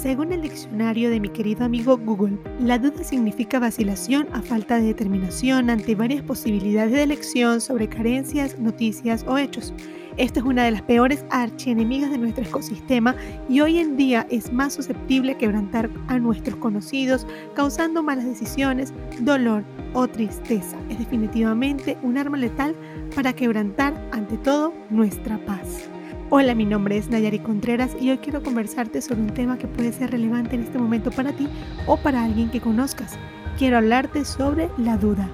Según el diccionario de mi querido amigo Google, la duda significa vacilación a falta de determinación ante varias posibilidades de elección sobre carencias, noticias o hechos. Esta es una de las peores archienemigas de nuestro ecosistema y hoy en día es más susceptible quebrantar a nuestros conocidos, causando malas decisiones, dolor o tristeza. Es definitivamente un arma letal para quebrantar ante todo nuestra paz. Hola, mi nombre es Nayari Contreras y hoy quiero conversarte sobre un tema que puede ser relevante en este momento para ti o para alguien que conozcas. Quiero hablarte sobre la duda.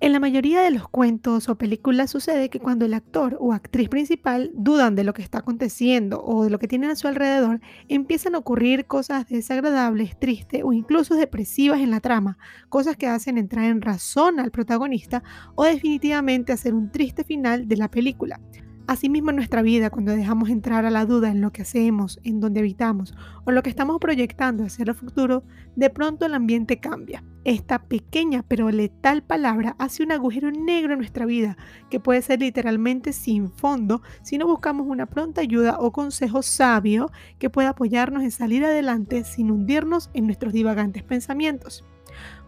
En la mayoría de los cuentos o películas sucede que cuando el actor o actriz principal dudan de lo que está aconteciendo o de lo que tienen a su alrededor, empiezan a ocurrir cosas desagradables, tristes o incluso depresivas en la trama, cosas que hacen entrar en razón al protagonista o definitivamente hacer un triste final de la película. Asimismo en nuestra vida, cuando dejamos entrar a la duda en lo que hacemos, en donde habitamos o lo que estamos proyectando hacia el futuro, de pronto el ambiente cambia. Esta pequeña pero letal palabra hace un agujero negro en nuestra vida, que puede ser literalmente sin fondo si no buscamos una pronta ayuda o consejo sabio que pueda apoyarnos en salir adelante sin hundirnos en nuestros divagantes pensamientos.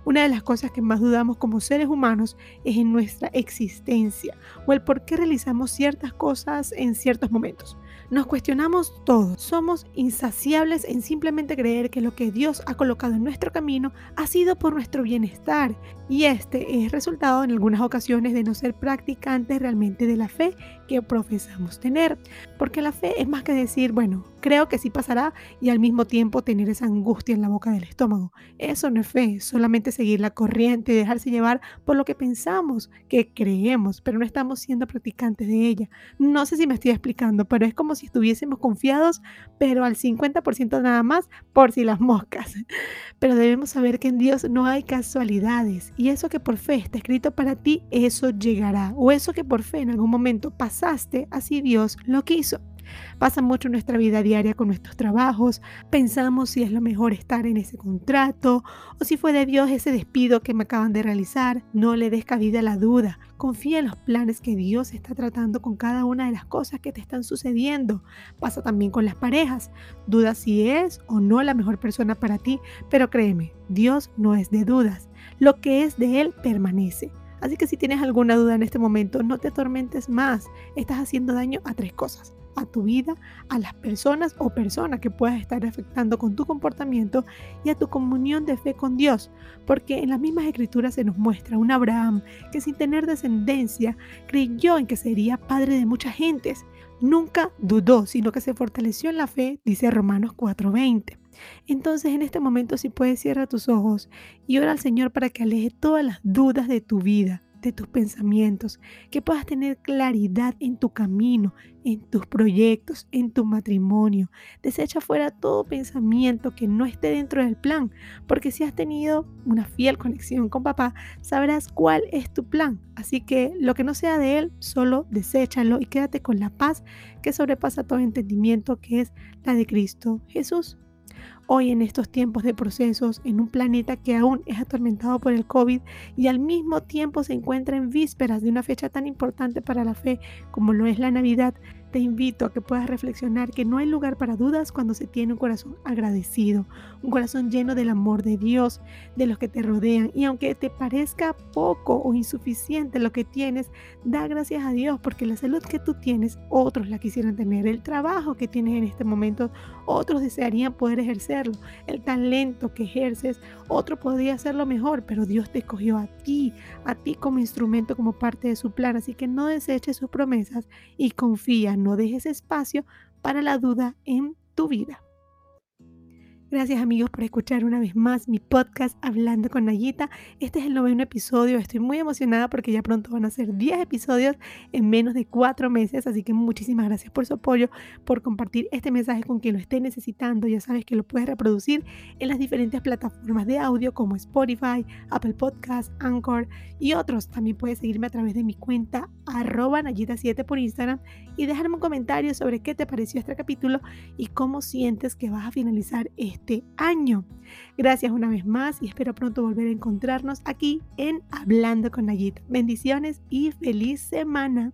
Una de las cosas que más dudamos como seres humanos es en nuestra existencia o el por qué realizamos ciertas cosas en ciertos momentos. Nos cuestionamos todo, somos insaciables en simplemente creer que lo que Dios ha colocado en nuestro camino ha sido por nuestro bienestar. Y este es resultado en algunas ocasiones de no ser practicantes realmente de la fe que profesamos tener, porque la fe es más que decir, bueno, creo que sí pasará y al mismo tiempo tener esa angustia en la boca del estómago. Eso no es fe, solamente seguir la corriente y dejarse llevar por lo que pensamos, que creemos, pero no estamos siendo practicantes de ella. No sé si me estoy explicando, pero es como si estuviésemos confiados, pero al 50% nada más por si las moscas. Pero debemos saber que en Dios no hay casualidades y eso que por fe está escrito para ti, eso llegará. O eso que por fe en algún momento pasaste, así Dios lo quiso. Pasa mucho nuestra vida diaria con nuestros trabajos. Pensamos si es lo mejor estar en ese contrato o si fue de Dios ese despido que me acaban de realizar. No le des cabida a la duda. Confía en los planes que Dios está tratando con cada una de las cosas que te están sucediendo. Pasa también con las parejas. Duda si es o no la mejor persona para ti, pero créeme, Dios no es de dudas. Lo que es de Él permanece. Así que si tienes alguna duda en este momento, no te atormentes más. Estás haciendo daño a tres cosas a tu vida, a las personas o personas que puedas estar afectando con tu comportamiento y a tu comunión de fe con Dios. Porque en las mismas escrituras se nos muestra un Abraham que sin tener descendencia creyó en que sería padre de muchas gentes. Nunca dudó, sino que se fortaleció en la fe, dice Romanos 4:20. Entonces en este momento si puedes cierra tus ojos y ora al Señor para que aleje todas las dudas de tu vida de tus pensamientos, que puedas tener claridad en tu camino, en tus proyectos, en tu matrimonio. Desecha fuera todo pensamiento que no esté dentro del plan, porque si has tenido una fiel conexión con papá, sabrás cuál es tu plan. Así que lo que no sea de él, solo deséchalo y quédate con la paz que sobrepasa todo entendimiento, que es la de Cristo Jesús. Hoy en estos tiempos de procesos, en un planeta que aún es atormentado por el COVID y al mismo tiempo se encuentra en vísperas de una fecha tan importante para la fe como lo es la Navidad, te invito a que puedas reflexionar que no hay lugar para dudas cuando se tiene un corazón agradecido, un corazón lleno del amor de Dios, de los que te rodean. Y aunque te parezca poco o insuficiente lo que tienes, da gracias a Dios porque la salud que tú tienes, otros la quisieran tener. El trabajo que tienes en este momento, otros desearían poder ejercerlo. El talento que ejerces, otro podría hacerlo mejor, pero Dios te escogió a ti, a ti como instrumento, como parte de su plan. Así que no deseches sus promesas y confía no dejes espacio para la duda en tu vida. Gracias amigos por escuchar una vez más mi podcast Hablando con Nayita. Este es el noveno episodio. Estoy muy emocionada porque ya pronto van a ser 10 episodios en menos de 4 meses. Así que muchísimas gracias por su apoyo, por compartir este mensaje con quien lo esté necesitando. Ya sabes que lo puedes reproducir en las diferentes plataformas de audio como Spotify, Apple Podcasts, Anchor y otros. También puedes seguirme a través de mi cuenta arroba Nayita7 por Instagram y dejarme un comentario sobre qué te pareció este capítulo y cómo sientes que vas a finalizar este este año. Gracias una vez más y espero pronto volver a encontrarnos aquí en Hablando con Nayit. Bendiciones y feliz semana.